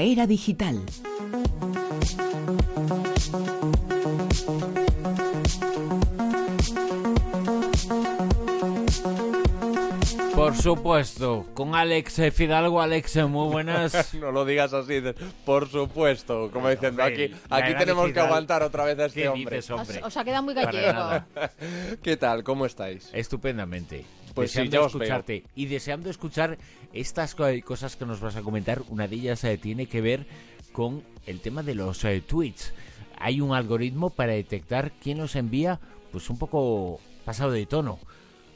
era digital. Por supuesto, con Alex Fidalgo. Alex, muy buenas. no lo digas así, por supuesto, como diciendo, aquí, aquí tenemos que aguantar otra vez a este hombre. hombre. Os, ha quedado muy gallego. ¿Qué tal? ¿Cómo estáis? Estupendamente. Pues deseando escucharte y deseando escuchar estas cosas que nos vas a comentar. Una de ellas eh, tiene que ver con el tema de los eh, tweets. Hay un algoritmo para detectar quién los envía, pues un poco pasado de tono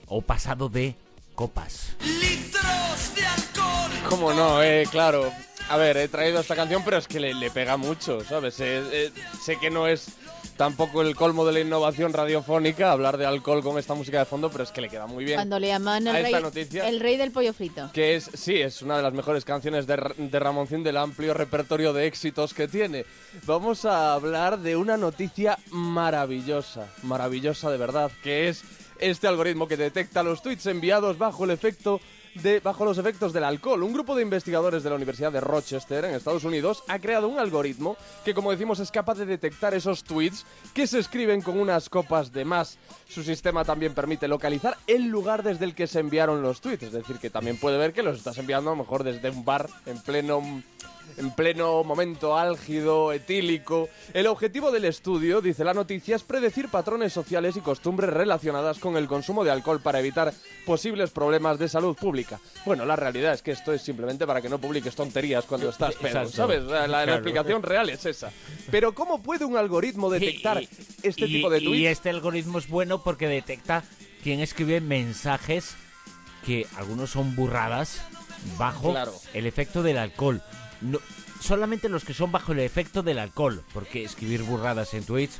o pasado de copas. ¡Litros de alcohol! ¿Cómo no? Eh, claro. A ver, he traído esta canción, pero es que le, pega mucho, ¿sabes? Eh, eh, sé que no es tampoco el colmo de la innovación radiofónica hablar de alcohol con esta música de fondo, pero es que le queda muy bien. Cuando le llaman el, rey, el rey del pollo frito. Que es, sí, es una de las mejores canciones de, de Ramoncín del amplio repertorio de éxitos que tiene. Vamos a hablar de una noticia maravillosa, maravillosa de verdad, que es este algoritmo que detecta los tweets enviados bajo el efecto de, bajo los efectos del alcohol. Un grupo de investigadores de la Universidad de Rochester, en Estados Unidos, ha creado un algoritmo que, como decimos, es capaz de detectar esos tweets que se escriben con unas copas de más. Su sistema también permite localizar el lugar desde el que se enviaron los tweets, es decir, que también puede ver que los estás enviando a lo mejor desde un bar en pleno en pleno momento álgido, etílico. El objetivo del estudio, dice la noticia, es predecir patrones sociales y costumbres relacionadas con el consumo de alcohol para evitar posibles problemas de salud pública. Bueno, la realidad es que esto es simplemente para que no publiques tonterías cuando estás pedo, ¿sabes? La, explicación real es esa. Pero ¿cómo puede un algoritmo detectar este tipo de tweets? Y este algoritmo es bueno porque detecta quién escribe mensajes que algunos son burradas bajo el efecto del alcohol no, solamente los que son bajo el efecto del alcohol, porque escribir burradas en Twitch,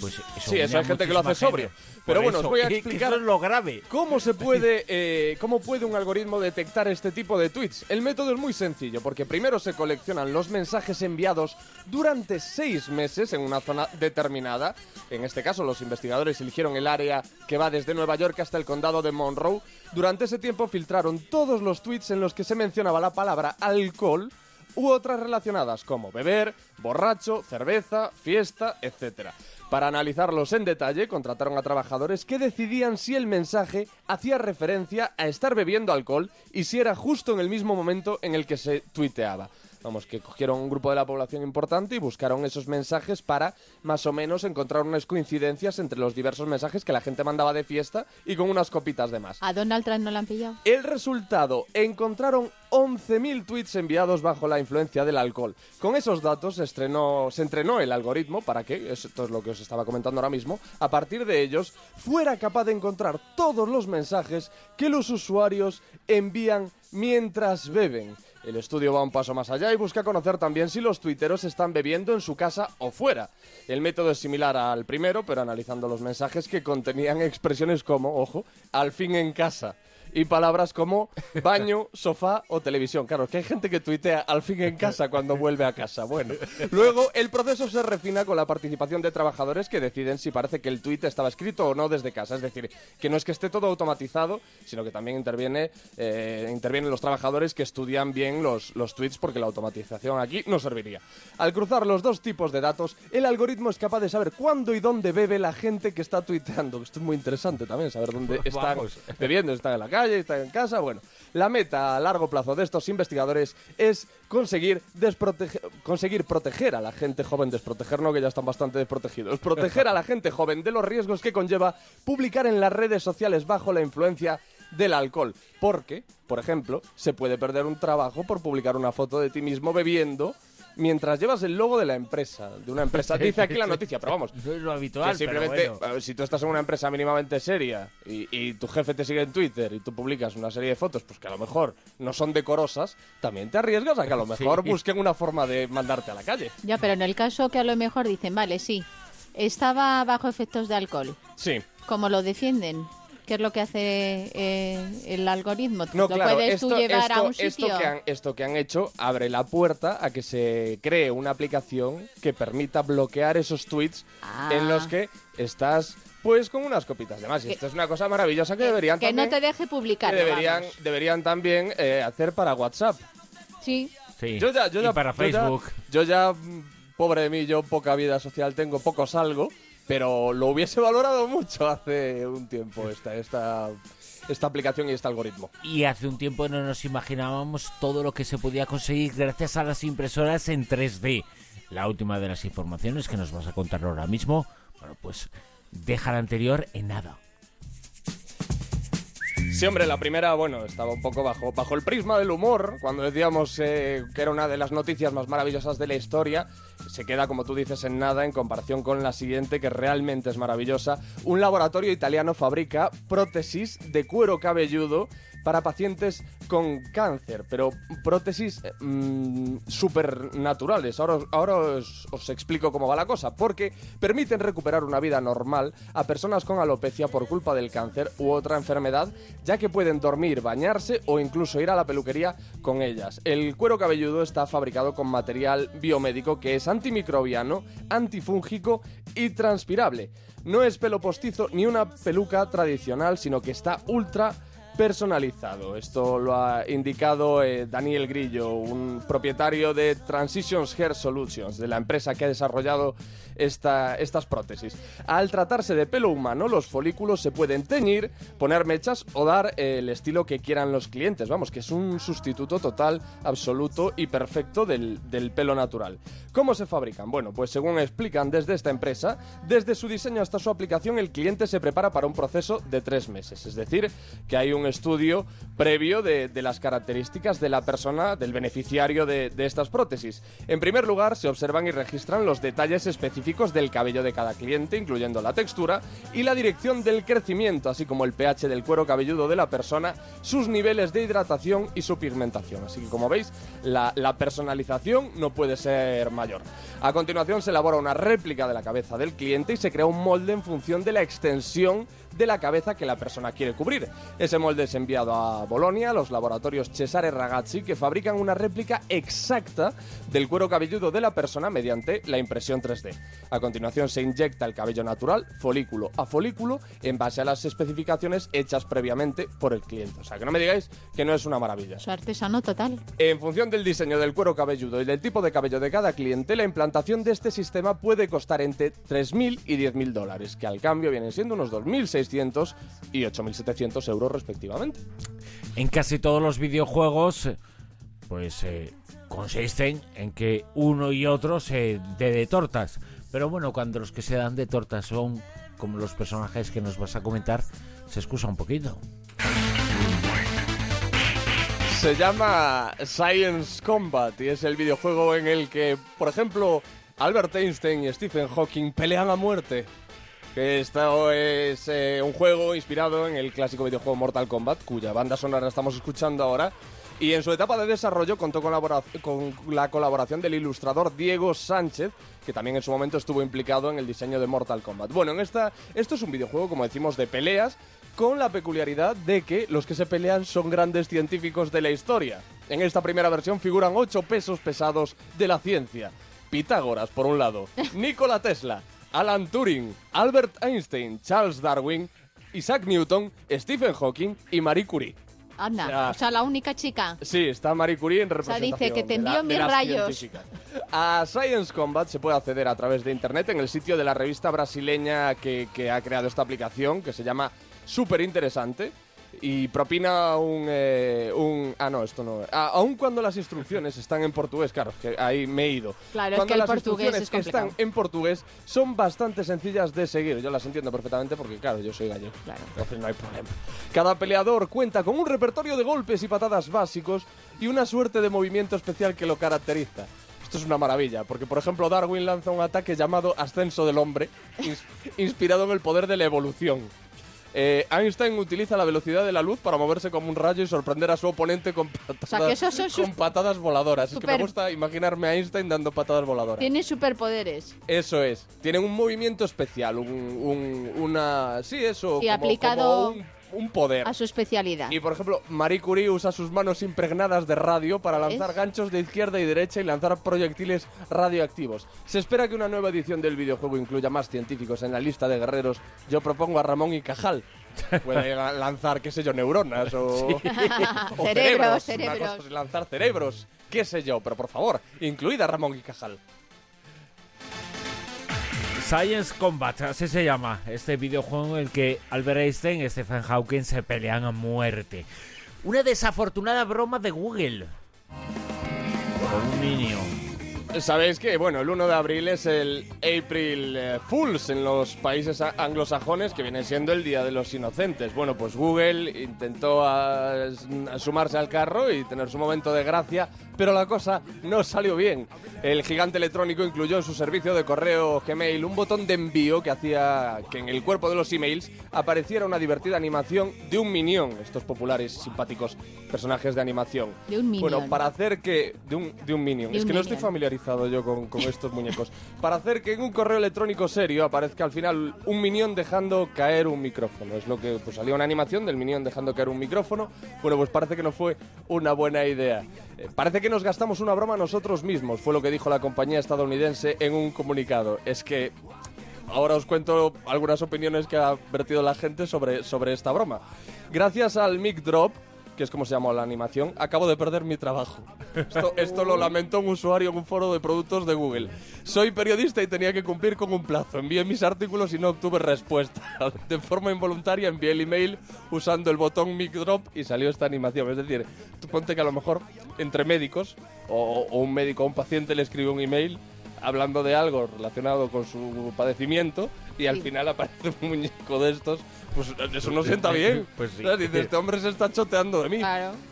pues eso Sí, esa gente que lo hace sobrio. Pero bueno, os voy a explicar lo grave. Cómo se puede, eh, cómo puede un algoritmo detectar este tipo de tweets. El método es muy sencillo, porque primero se coleccionan los mensajes enviados durante seis meses en una zona determinada. En este caso, los investigadores eligieron el área que va desde Nueva York hasta el condado de Monroe. Durante ese tiempo filtraron todos los tweets en los que se mencionaba la palabra alcohol u otras relacionadas como beber, borracho, cerveza, fiesta, etc. Para analizarlos en detalle, contrataron a trabajadores que decidían si el mensaje hacía referencia a estar bebiendo alcohol y si era justo en el mismo momento en el que se tuiteaba. Vamos, que cogieron un grupo de la población importante y buscaron esos mensajes para más o menos encontrar unas coincidencias entre los diversos mensajes que la gente mandaba de fiesta y con unas copitas de más. ¿A Donald Trump no la han pillado? El resultado, encontraron 11.000 tweets enviados bajo la influencia del alcohol. Con esos datos se, estrenó, se entrenó el algoritmo para que, esto es lo que os estaba comentando ahora mismo, a partir de ellos fuera capaz de encontrar todos los mensajes que los usuarios envían mientras beben. El estudio va un paso más allá y busca conocer también si los tuiteros están bebiendo en su casa o fuera. El método es similar al primero, pero analizando los mensajes que contenían expresiones como, ojo, al fin en casa y palabras como baño, sofá o televisión. Claro, que hay gente que tuitea al fin en casa cuando vuelve a casa. Bueno, luego el proceso se refina con la participación de trabajadores que deciden si parece que el tuit estaba escrito o no desde casa. Es decir, que no es que esté todo automatizado, sino que también interviene, eh, intervienen los trabajadores que estudian bien los, los tweets porque la automatización aquí no serviría. Al cruzar los dos tipos de datos, el algoritmo es capaz de saber cuándo y dónde bebe la gente que está tuiteando. Esto es muy interesante también, saber dónde están bebiendo, están en la calle está en casa. Bueno, la meta a largo plazo de estos investigadores es conseguir, conseguir proteger a la gente joven, desproteger no, que ya están bastante desprotegidos, proteger a la gente joven de los riesgos que conlleva publicar en las redes sociales bajo la influencia del alcohol. Porque, por ejemplo, se puede perder un trabajo por publicar una foto de ti mismo bebiendo mientras llevas el logo de la empresa, de una empresa. Dice aquí la noticia, pero vamos. No es lo habitual. simplemente, si tú estás en una empresa mínimamente seria y, tu jefe te sigue en Twitter y tú publicas una serie de fotos, pues que a lo mejor no son decorosas, también te arriesgas a que a lo mejor busquen una forma de mandarte a la calle. Ya, pero en el caso que a lo mejor dicen, vale, sí, estaba bajo efectos de alcohol. Sí. ¿Cómo lo defienden? ¿Qué es lo que hace eh, el algoritmo? No, ¿Lo puedes esto, tú llevar a un sitio? Esto que, han, esto que han hecho abre la puerta a que se cree una aplicación que permita bloquear esos tweets en los ah. que estás pues con unas copitas de más. Y esto es una cosa maravillosa que, deberían que no te deje publicar. deberían, deberían también eh, hacer para WhatsApp. Sí. Sí. Yo ya, yo ya, y para yo ya- Facebook. Yo ya, pobre de mí, yo poca vida social tengo, poco salgo, pero lo hubiese valorado mucho hace un tiempo esta, esta, esta aplicación y este algoritmo. Y hace un tiempo no nos imaginábamos todo lo que se podía conseguir gracias a las impresoras en 3D. La última de las informaciones que nos vas a contar ahora mismo, bueno, pues deja la anterior en nada. Sí, hombre, la primera, bueno, estaba un poco bajo, bajo el prisma del humor, cuando decíamos eh, que era una de las noticias más maravillosas de la historia, se queda, como tú dices, en nada en comparación con la siguiente, que realmente es maravillosa. Un laboratorio italiano fabrica prótesis de cuero cabelludo para pacientes con cáncer, pero prótesis eh, mm, supernaturales. Ahora os, os explico cómo va la cosa, porque permiten recuperar una vida normal a personas con alopecia por culpa del cáncer u otra enfermedad, ya que pueden dormir, bañarse o incluso ir a la peluquería con ellas. El cuero cabelludo está fabricado con material biomédico que es antimicrobiano, antifúngico y transpirable. No es pelo postizo ni una peluca tradicional, sino que está ultra personalizado. Esto lo ha indicado eh, Daniel Grillo, un propietario de Transitions Hair Solutions, de la empresa que ha desarrollado esta- estas prótesis. Al tratarse de pelo humano, los folículos se pueden teñir, poner mechas o dar eh, el estilo que quieran los clientes. Vamos, que es un sustituto total, absoluto y perfecto del, del pelo natural. ¿Cómo se fabrican? Bueno, pues según explican desde esta empresa, desde su diseño hasta su aplicación, el cliente se prepara para un proceso de tres meses. Es decir, que hay un estudio previo de, las características de la persona, del beneficiario de, de estas prótesis. En primer lugar, se observan y registran los detalles específicos del cabello de cada cliente, incluyendo la textura y la dirección del crecimiento, así como el pH del cuero cabelludo de la persona, sus niveles de hidratación y su pigmentación. Así que, como veis, la, la personalización no puede ser mayor. A continuación, se elabora una réplica de la cabeza del cliente y se crea un molde en función de la extensión de la cabeza que la persona quiere cubrir. Ese molde es enviado a Bolonia, los laboratorios Cesare Ragazzi, que fabrican una réplica exacta del cuero cabelludo de la persona mediante la impresión 3D. A continuación se inyecta el cabello natural, folículo a folículo, en base a las especificaciones hechas previamente por el cliente. O sea, que no me digáis que no es una maravilla. Su artesano total. En función del diseño del cuero cabelludo y del tipo de cabello de cada cliente, la implantación de este sistema puede costar entre 3.000 y 10.000 dólares, que al cambio vienen siendo unos 2.600 y 8.700 euros respectivamente. En casi todos los videojuegos, eh, pues eh, consisten en que uno y otro se dé de tortas. Pero bueno, cuando los que se dan de tortas son como los personajes que nos vas a comentar, se excusa un poquito. Se llama Science Combat y es el videojuego en el que, por ejemplo, Albert Einstein y Stephen Hawking pelean a muerte. Esto es eh, un juego inspirado en el clásico videojuego Mortal Kombat, cuya banda sonora estamos escuchando ahora. Y en su etapa de desarrollo contó con la colaboración del ilustrador Diego Sánchez, que también en su momento estuvo implicado en el diseño de Mortal Kombat. Bueno, en esta, esto es un videojuego, como decimos, de peleas, con la peculiaridad de que los que se pelean son grandes científicos de la historia. En esta primera versión figuran ocho pesos pesados de la ciencia. Pitágoras, por un lado, Nikola Tesla, Alan Turing, Albert Einstein, Charles Darwin, Isaac Newton, Stephen Hawking y Marie Curie. Anda, o sea, la única chica. Sí, está Marie Curie en sea, representación. dice que te envío mis rayos. A Science Combat se puede acceder a través de internet en el sitio de la revista brasileña que, que ha creado esta aplicación, que se llama Súper Interesante. Y propina un, eh, un... Ah, no, esto no. Ah, aun cuando las instrucciones están en portugués, claro, que ahí me he ido. Claro, es cuando que el las portugués instrucciones es están en portugués, son bastante sencillas de seguir. Yo las entiendo perfectamente porque, claro, yo soy gallego. Claro. Entonces no hay problema. Cada peleador cuenta con un repertorio de golpes y patadas básicos y una suerte de movimiento especial que lo caracteriza. Esto es una maravilla, porque por ejemplo Darwin lanza un ataque llamado Ascenso del Hombre, ins- inspirado en el poder de la evolución. Eh, Einstein utiliza la velocidad de la luz para moverse como un rayo y sorprender a su oponente con patadas, sea, con voladoras. Es que me Super- gusta imaginarme a Einstein dando patadas voladoras. Tiene superpoderes. Eso es. Tienen un movimiento especial, un, un- una... Sí, eso. Y como, aplicado- como un, un poder. A su especialidad. Y por ejemplo, Marie Curie usa sus manos impregnadas de radio para lanzar ganchos de izquierda y derecha y lanzar proyectiles radioactivos. Se espera que una nueva edición del videojuego incluya más científicos en la lista de guerreros. Yo propongo a Ramón y Cajal. Puede lanzar, qué sé yo, neuronas o, cerebros. cerebros. lanzar cerebros, qué sé yo. Pero por favor, incluida a Ramón y Cajal. Science Combat, así se llama, este videojuego en el que Albert Einstein y Stephen Hawking se pelean a muerte. Una desafortunada broma de Google. Con un Minion. Sabéis que, bueno, el 1 de abril es el April eh, Fools en los países anglosajones, que viene siendo el Día de los Inocentes. Bueno, pues Google intentó sumarse al carro y tener su momento de gracia, pero la cosa no salió bien. El gigante electrónico incluyó en su servicio de correo Gmail un botón de envío que hacía que en el cuerpo de los emails apareciera una divertida animación de un minion, estos populares, simpáticos personajes de animación. De un minion. Bueno, para hacer que... De un, de un minion. es que no estoy familiarizado yo con, estos muñecos. Para hacer que en un correo electrónico serio aparezca al final un minion dejando caer un micrófono. Es lo que pues, salió una animación del minion dejando caer un micrófono. Bueno, pues parece que no fue una buena idea. Eh, parece que nos gastamos una broma nosotros mismos, fue lo que dijo la compañía estadounidense en un comunicado. Es que ahora os cuento algunas opiniones que ha vertido la gente sobre, sobre esta broma. Gracias al mic drop, que es como se llama la animación, acabo de perder mi trabajo. Esto, lo lamentó un usuario en un foro de productos de Google. Soy periodista y tenía que cumplir con un plazo. Envié mis artículos y no obtuve respuesta. De forma involuntaria envié el email usando el botón mic drop y salió esta animación. Es decir, ponte que a lo mejor entre médicos o, o un médico o un paciente le escribe un email hablando de algo relacionado con su padecimiento y al final aparece un muñeco de estos, pues eso no sienta bien. Pues sí. Dice, este hombre se está choteando de mí.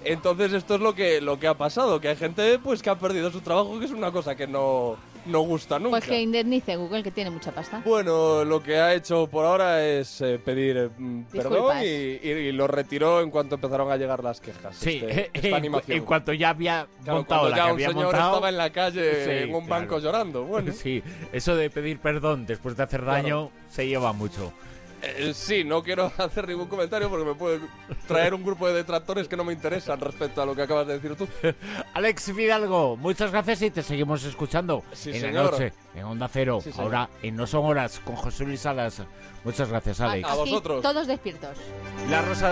Entonces esto es lo que, lo que ha pasado, que hay gente pues que ha perdido su trabajo, que es una cosa que no no gusta nunca. Pues que indemnice Google, que tiene mucha pasta. Bueno, lo que ha hecho por ahora es eh, pedir mm, perdón y, lo retiró en cuanto empezaron a llegar las quejas. Sí, este, esta animación. en cuanto ya había montado la ya que un señor estaba en la calle en un banco llorando. Bueno. Sí, eso de pedir perdón después de hacer daño se lleva mucho. Eh, sí, no quiero hacer ningún comentario porque me puede traer un grupo de detractores que no me interesan respecto a lo que acabas de decir tú. Alex Fidalgo, muchas gracias y te seguimos escuchando en la noche, en Onda Cero. Ahora en No Son Horas con José Luis Salas. Muchas gracias, Alex. A, vosotros. Todos despiertos. La Rosa